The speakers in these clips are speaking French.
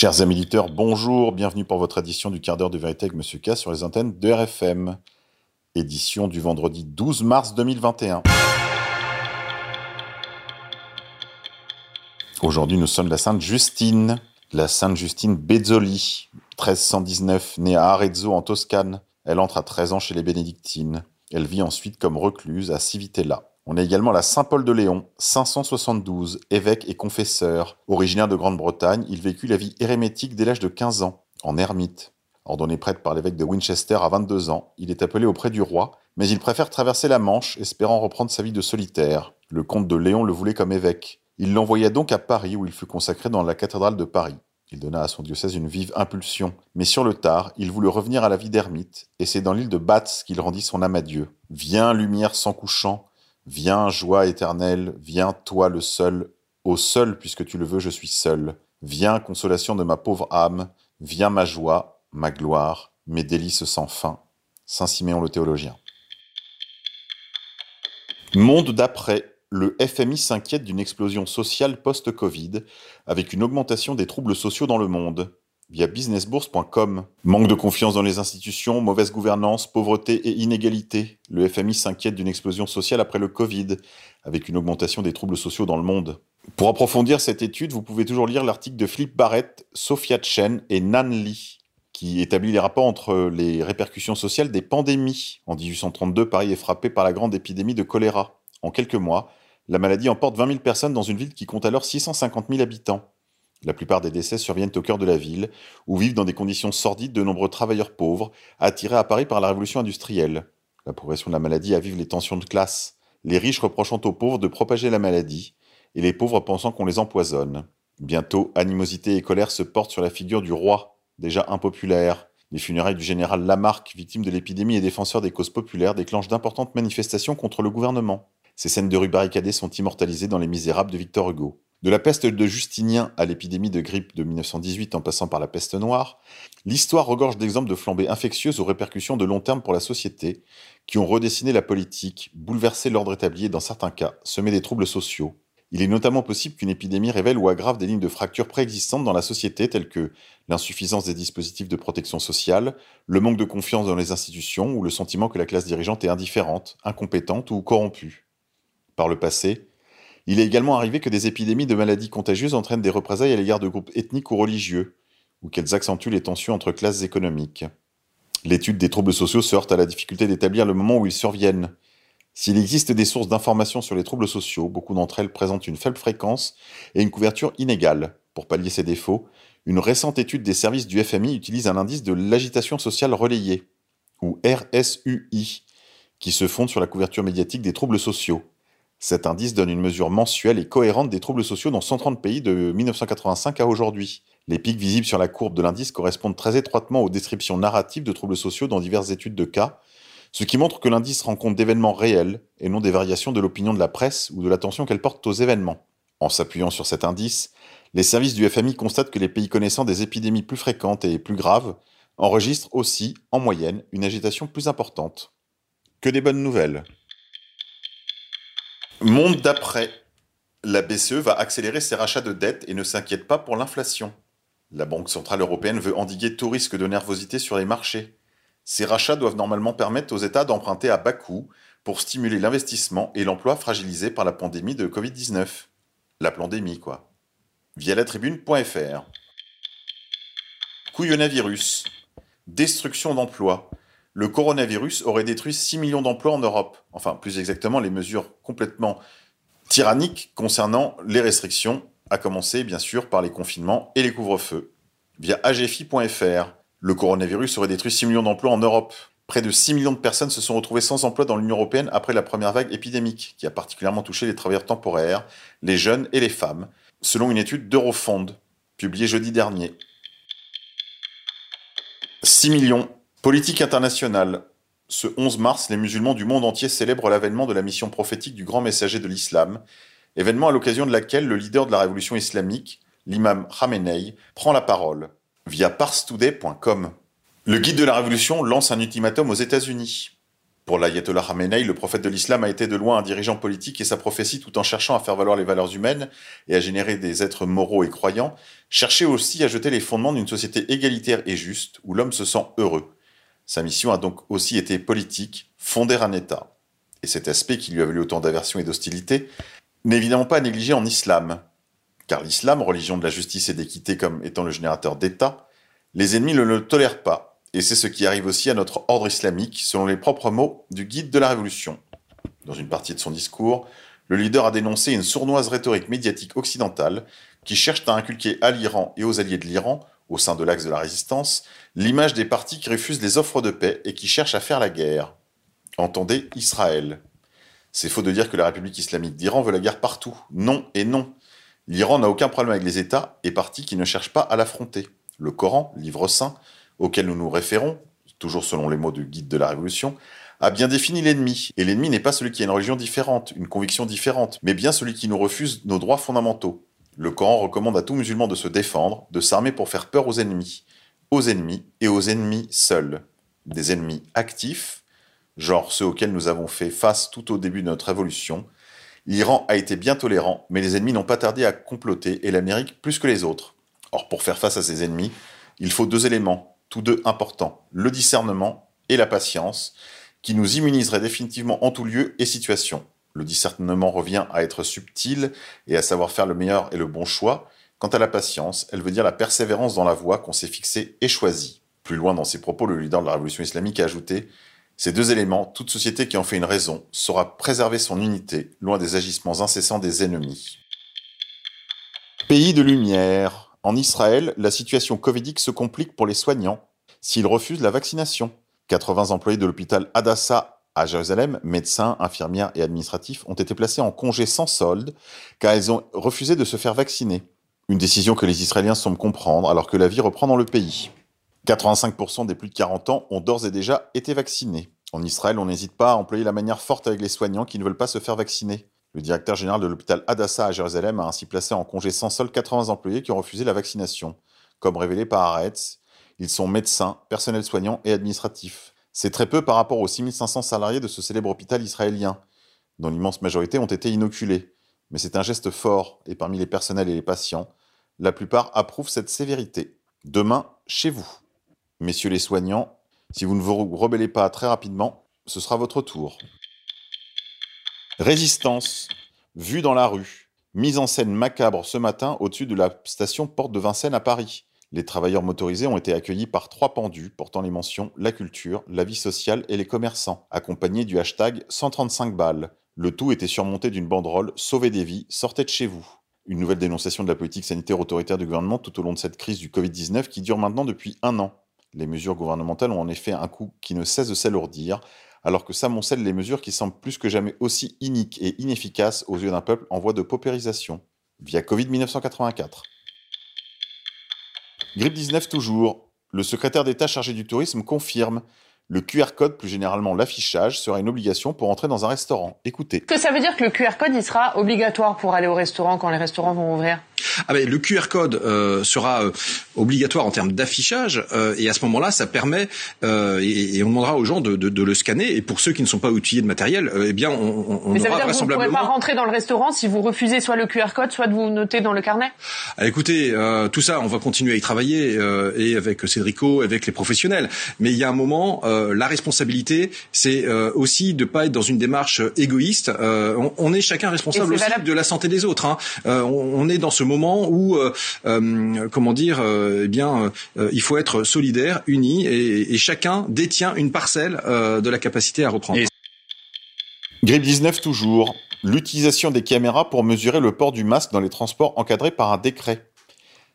Chers amis auditeurs, bonjour, bienvenue pour votre édition du quart d'heure de vérité avec Monsieur K sur les antennes de RFM. Édition du vendredi 12 mars 2021. Aujourd'hui, nous sommes la Sainte Justine, la Sainte Justine Bezzoli, 1319, née à Arezzo en Toscane. Elle entre à 13 ans chez les bénédictines. Elle vit ensuite comme recluse à Civitella. On a également la Saint Paul de Léon, 572, évêque et confesseur. Originaire de Grande-Bretagne, il vécut la vie érémétique dès l'âge de 15 ans, en ermite. Ordonné prêtre par l'évêque de Winchester à 22 ans, il est appelé auprès du roi, mais il préfère traverser la Manche, espérant reprendre sa vie de solitaire. Le comte de Léon le voulait comme évêque. Il l'envoya donc à Paris, où il fut consacré dans la cathédrale de Paris. Il donna à son diocèse une vive impulsion, mais sur le tard, il voulut revenir à la vie d'ermite, et c'est dans l'île de Batz qu'il rendit son âme à Dieu. Viens, lumière sans couchant, Viens, joie éternelle, viens, toi le seul, au seul, puisque tu le veux, je suis seul. Viens, consolation de ma pauvre âme, viens ma joie, ma gloire, mes délices sans fin. Saint Siméon le théologien. Monde d'après, le FMI s'inquiète d'une explosion sociale post-Covid, avec une augmentation des troubles sociaux dans le monde via businessbourse.com. Manque de confiance dans les institutions, mauvaise gouvernance, pauvreté et inégalité. Le FMI s'inquiète d'une explosion sociale après le Covid, avec une augmentation des troubles sociaux dans le monde. Pour approfondir cette étude, vous pouvez toujours lire l'article de Philippe Barrett, Sophia Chen et Nan Li, qui établit les rapports entre les répercussions sociales des pandémies. En 1832, Paris est frappé par la grande épidémie de choléra. En quelques mois, la maladie emporte 20 000 personnes dans une ville qui compte alors 650 000 habitants. La plupart des décès surviennent au cœur de la ville, où vivent dans des conditions sordides de nombreux travailleurs pauvres, attirés à Paris par la révolution industrielle. La progression de la maladie avive les tensions de classe, les riches reprochant aux pauvres de propager la maladie, et les pauvres pensant qu'on les empoisonne. Bientôt, animosité et colère se portent sur la figure du roi, déjà impopulaire. Les funérailles du général Lamarck, victime de l'épidémie et défenseur des causes populaires, déclenchent d'importantes manifestations contre le gouvernement. Ces scènes de rue barricadées sont immortalisées dans Les Misérables de Victor Hugo. De la peste de Justinien à l'épidémie de grippe de 1918 en passant par la peste noire, l'histoire regorge d'exemples de flambées infectieuses aux répercussions de long terme pour la société, qui ont redessiné la politique, bouleversé l'ordre établi et dans certains cas, semé des troubles sociaux. Il est notamment possible qu'une épidémie révèle ou aggrave des lignes de fracture préexistantes dans la société telles que l'insuffisance des dispositifs de protection sociale, le manque de confiance dans les institutions ou le sentiment que la classe dirigeante est indifférente, incompétente ou corrompue. Par le passé, il est également arrivé que des épidémies de maladies contagieuses entraînent des représailles à l'égard de groupes ethniques ou religieux, ou qu'elles accentuent les tensions entre classes économiques. L'étude des troubles sociaux se heurte à la difficulté d'établir le moment où ils surviennent. S'il existe des sources d'informations sur les troubles sociaux, beaucoup d'entre elles présentent une faible fréquence et une couverture inégale. Pour pallier ces défauts, une récente étude des services du FMI utilise un indice de l'agitation sociale relayée, ou RSUI, qui se fonde sur la couverture médiatique des troubles sociaux. Cet indice donne une mesure mensuelle et cohérente des troubles sociaux dans 130 pays de 1985 à aujourd'hui. Les pics visibles sur la courbe de l'indice correspondent très étroitement aux descriptions narratives de troubles sociaux dans diverses études de cas, ce qui montre que l'indice rend compte d'événements réels et non des variations de l'opinion de la presse ou de l'attention qu'elle porte aux événements. En s'appuyant sur cet indice, les services du FMI constatent que les pays connaissant des épidémies plus fréquentes et plus graves enregistrent aussi, en moyenne, une agitation plus importante. Que des bonnes nouvelles. Monde d'après. La BCE va accélérer ses rachats de dettes et ne s'inquiète pas pour l'inflation. La Banque Centrale Européenne veut endiguer tout risque de nervosité sur les marchés. Ces rachats doivent normalement permettre aux États d'emprunter à bas coût pour stimuler l'investissement et l'emploi fragilisé par la pandémie de Covid-19. La pandémie, quoi. Via la tribune.fr. Couillonavirus. Destruction d'emplois le coronavirus aurait détruit 6 millions d'emplois en Europe. Enfin, plus exactement, les mesures complètement tyranniques concernant les restrictions, à commencer bien sûr par les confinements et les couvre-feux. Via agfi.fr, le coronavirus aurait détruit 6 millions d'emplois en Europe. Près de 6 millions de personnes se sont retrouvées sans emploi dans l'Union européenne après la première vague épidémique, qui a particulièrement touché les travailleurs temporaires, les jeunes et les femmes, selon une étude d'Eurofond, publiée jeudi dernier. 6 millions Politique internationale. Ce 11 mars, les musulmans du monde entier célèbrent l'avènement de la mission prophétique du grand messager de l'islam, événement à l'occasion de laquelle le leader de la révolution islamique, l'imam Khamenei, prend la parole via parstoday.com. Le guide de la révolution lance un ultimatum aux États-Unis. Pour l'ayatollah Khamenei, le prophète de l'islam a été de loin un dirigeant politique et sa prophétie, tout en cherchant à faire valoir les valeurs humaines et à générer des êtres moraux et croyants, cherchait aussi à jeter les fondements d'une société égalitaire et juste où l'homme se sent heureux. Sa mission a donc aussi été politique, fonder un État. Et cet aspect qui lui a valu autant d'aversion et d'hostilité n'est évidemment pas négligé en islam. Car l'islam, religion de la justice et d'équité comme étant le générateur d'État, les ennemis ne le tolèrent pas et c'est ce qui arrive aussi à notre ordre islamique, selon les propres mots du guide de la Révolution. Dans une partie de son discours, le leader a dénoncé une sournoise rhétorique médiatique occidentale qui cherche à inculquer à l'Iran et aux alliés de l'Iran, au sein de l'axe de la résistance, l'image des partis qui refusent les offres de paix et qui cherchent à faire la guerre. Entendez Israël. C'est faux de dire que la République islamique d'Iran veut la guerre partout. Non et non. L'Iran n'a aucun problème avec les États et partis qui ne cherchent pas à l'affronter. Le Coran, livre saint, auquel nous nous référons, toujours selon les mots du guide de la Révolution, a bien défini l'ennemi. Et l'ennemi n'est pas celui qui a une religion différente, une conviction différente, mais bien celui qui nous refuse nos droits fondamentaux. Le Coran recommande à tout musulman de se défendre, de s'armer pour faire peur aux ennemis, aux ennemis et aux ennemis seuls. Des ennemis actifs, genre ceux auxquels nous avons fait face tout au début de notre révolution. L'Iran a été bien tolérant, mais les ennemis n'ont pas tardé à comploter, et l'Amérique plus que les autres. Or, pour faire face à ces ennemis, il faut deux éléments, tous deux importants, le discernement et la patience, qui nous immuniseraient définitivement en tout lieu et situation. Le discernement revient à être subtil et à savoir faire le meilleur et le bon choix. Quant à la patience, elle veut dire la persévérance dans la voie qu'on s'est fixée et choisie. Plus loin dans ses propos, le leader de la révolution islamique a ajouté Ces deux éléments, toute société qui en fait une raison, saura préserver son unité, loin des agissements incessants des ennemis. Pays de lumière, en Israël, la situation covidique se complique pour les soignants s'ils refusent la vaccination. 80 employés de l'hôpital Adassa à Jérusalem, médecins, infirmières et administratifs, ont été placés en congé sans solde car ils ont refusé de se faire vacciner. Une décision que les Israéliens semblent comprendre alors que la vie reprend dans le pays. 85% des plus de 40 ans ont d'ores et déjà été vaccinés. En Israël, on n'hésite pas à employer la manière forte avec les soignants qui ne veulent pas se faire vacciner. Le directeur général de l'hôpital Adassa à Jérusalem a ainsi placé en congé sans solde 80 employés qui ont refusé la vaccination. Comme révélé par Aretz, ils sont médecins, personnels soignants et administratifs. C'est très peu par rapport aux 6500 salariés de ce célèbre hôpital israélien, dont l'immense majorité ont été inoculés. Mais c'est un geste fort, et parmi les personnels et les patients, la plupart approuvent cette sévérité. Demain, chez vous. Messieurs les soignants, si vous ne vous rebellez pas très rapidement, ce sera votre tour. Résistance, vue dans la rue, mise en scène macabre ce matin au-dessus de la station Porte de Vincennes à Paris. Les travailleurs motorisés ont été accueillis par trois pendus portant les mentions la culture, la vie sociale et les commerçants, accompagnés du hashtag 135 balles. Le tout était surmonté d'une banderole Sauvez des vies, sortez de chez vous. Une nouvelle dénonciation de la politique sanitaire autoritaire du gouvernement tout au long de cette crise du Covid-19 qui dure maintenant depuis un an. Les mesures gouvernementales ont en effet un coût qui ne cesse de s'alourdir, alors que s'amoncellent les mesures qui semblent plus que jamais aussi iniques et inefficaces aux yeux d'un peuple en voie de paupérisation, via Covid-1984. Grippe 19 toujours. Le secrétaire d'État chargé du tourisme confirme le QR code, plus généralement l'affichage, sera une obligation pour entrer dans un restaurant. Écoutez. Que ça veut dire que le QR code, il sera obligatoire pour aller au restaurant quand les restaurants vont ouvrir? Ah ben, le QR code euh, sera euh, obligatoire en termes d'affichage euh, et à ce moment-là, ça permet et, on demandera aux gens de, de, de, le scanner. Et pour ceux qui ne sont pas outillés de matériel, eh bien, on, on Mais ça aura veut dire vraisemblablement. Que vous ne pourrez pas rentrer dans le restaurant si vous refusez soit le QR code, soit de vous noter dans le carnet? Ah, écoutez, tout ça, on va continuer à y travailler et avec Cédrico, avec les professionnels. Mais il y a un moment, la responsabilité, c'est aussi de pas être dans une démarche égoïste. On, on, est chacun responsable aussi de la santé des autres. Hein. on est dans ce moment où, euh, euh, comment dire, euh, eh bien, il faut être solidaire, uni, et, chacun détient une parcelle de la capacité à reprendre. Grippe 19 toujours. L'utilisation des caméras pour mesurer le port du masque dans les transports encadrés par un décret.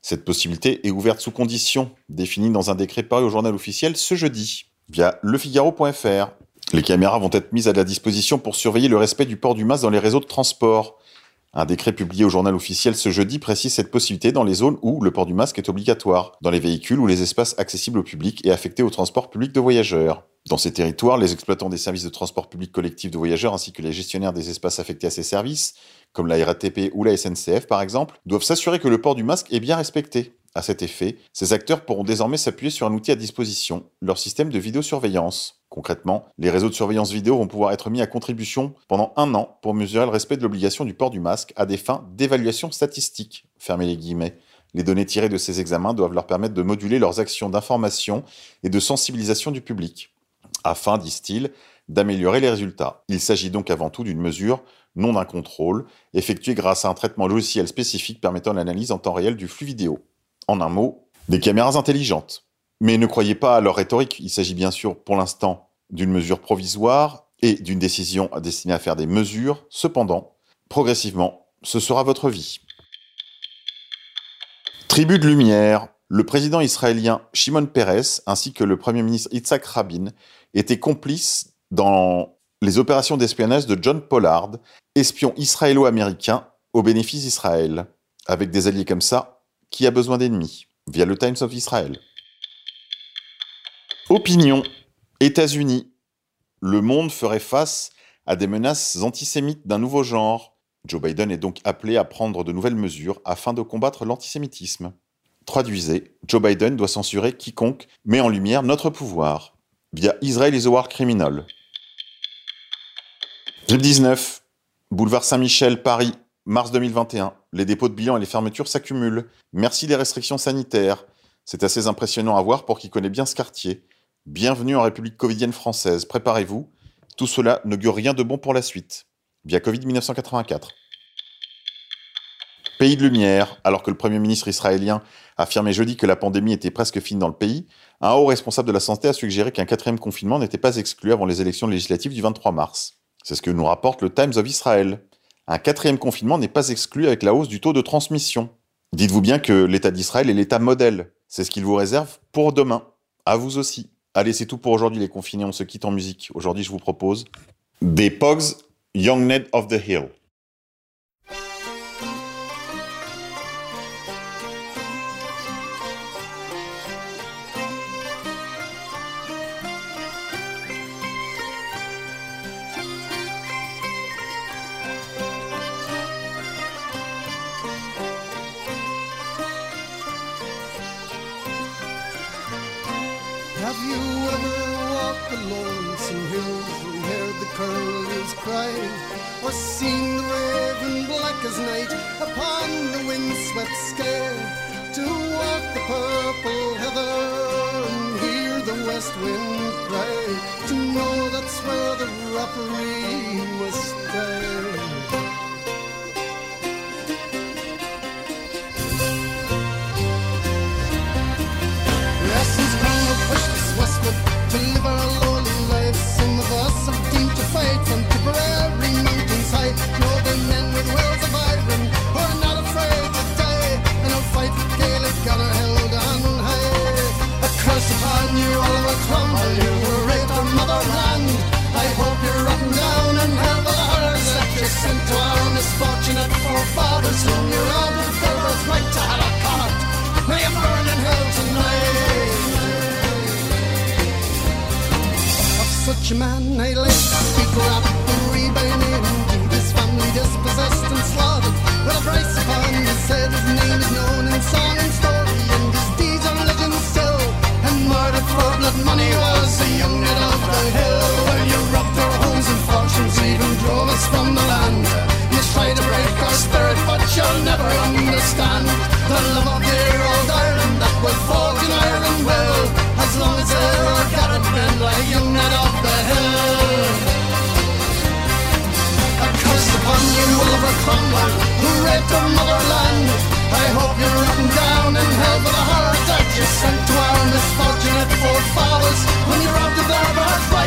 Cette possibilité est ouverte sous conditions, définies dans un décret paru au journal officiel ce jeudi, via lefigaro.fr. Les caméras vont être mises à la disposition pour surveiller le respect du port du masque dans les réseaux de transport. Un décret publié au journal officiel ce jeudi précise cette possibilité dans les zones où le port du masque est obligatoire, dans les véhicules ou les espaces accessibles au public et affectés au transport public de voyageurs. Dans ces territoires, les exploitants des services de transport public collectif de voyageurs ainsi que les gestionnaires des espaces affectés à ces services, comme la RATP ou la SNCF par exemple, doivent s'assurer que le port du masque est bien respecté, À cet effet, ces acteurs pourront désormais s'appuyer sur un outil à disposition, leur système de vidéosurveillance. Concrètement, les réseaux de surveillance vidéo vont pouvoir être mis à contribution pendant un an pour mesurer le respect de l'obligation du port du masque à des fins d'évaluation statistique. Fermez les guillemets. Les données tirées de ces examens doivent leur permettre de moduler leurs actions d'information et de sensibilisation du public, afin, disent-ils, d'améliorer les résultats. Il s'agit donc avant tout d'une mesure, non d'un contrôle, effectuée grâce à un traitement logiciel spécifique permettant l'analyse en temps réel du flux vidéo. En un mot, des caméras intelligentes. Mais ne croyez pas à leur rhétorique, il s'agit bien sûr pour l'instant d'une mesure provisoire et d'une décision destinée à faire des mesures. Cependant, progressivement, ce sera votre vie. Tribu de lumière, le président israélien Shimon Peres ainsi que le premier ministre Yitzhak Rabin étaient complices dans les opérations d'espionnage de John Pollard, espion israélo-américain au bénéfice d'Israël. Avec des alliés comme ça, qui a besoin d'ennemis Via le Times of Israel. Opinion. États-Unis. Le monde ferait face à des menaces antisémites d'un nouveau genre. Joe Biden est donc appelé à prendre de nouvelles mesures afin de combattre l'antisémitisme. Traduisez, Joe Biden doit censurer quiconque met en lumière notre pouvoir via Israel is a war criminal. 19. Boulevard Saint-Michel, Paris, Mars 2021. Les dépôts de bilan et les fermetures s'accumulent. Merci des restrictions sanitaires. C'est assez impressionnant à voir pour qui connaît bien ce quartier. Bienvenue en République covidienne française. Préparez-vous. Tout cela n'augure rien de bon pour la suite. Via Covid 1984. Pays de lumière, alors que le Premier ministre israélien affirmait jeudi que la pandémie était presque fine dans le pays, un haut responsable de la santé a suggéré qu'un quatrième confinement n'était pas exclu avant les élections législatives du 23 mars. C'est ce que nous rapporte le Times of Israel un quatrième confinement n'est pas exclu avec la hausse du taux de transmission. Dites-vous bien que l'État d'Israël est l'État modèle. C'est ce qu'il vous réserve pour demain. À vous aussi. Allez, c'est tout pour aujourd'hui les confinés, on se quitte en musique. Aujourd'hui, je vous propose des Pogs Young Ned of the Hill. Jackson Hill from where the curl cry, or seen the raven black as night upon the windswept sky. to walk the purple heather and hear the west wind cry to know that's where the rapparee must stay. rich man I lay. He grabbed the rebane in, deemed his family dispossessed and slaughtered. With a price upon his head, his name is known in song and story, and his deeds are legend still. And murdered for blood money was the young head of the hill. Well, you robbed our homes and fortunes, even drove us from the land. You try to break our spirit, but you'll never understand the love of dear old Ireland that will fall. someone who raped a motherland. I hope you're written down in hell for the horror that you sent to our misfortunate forefathers when you robbed of their birthright.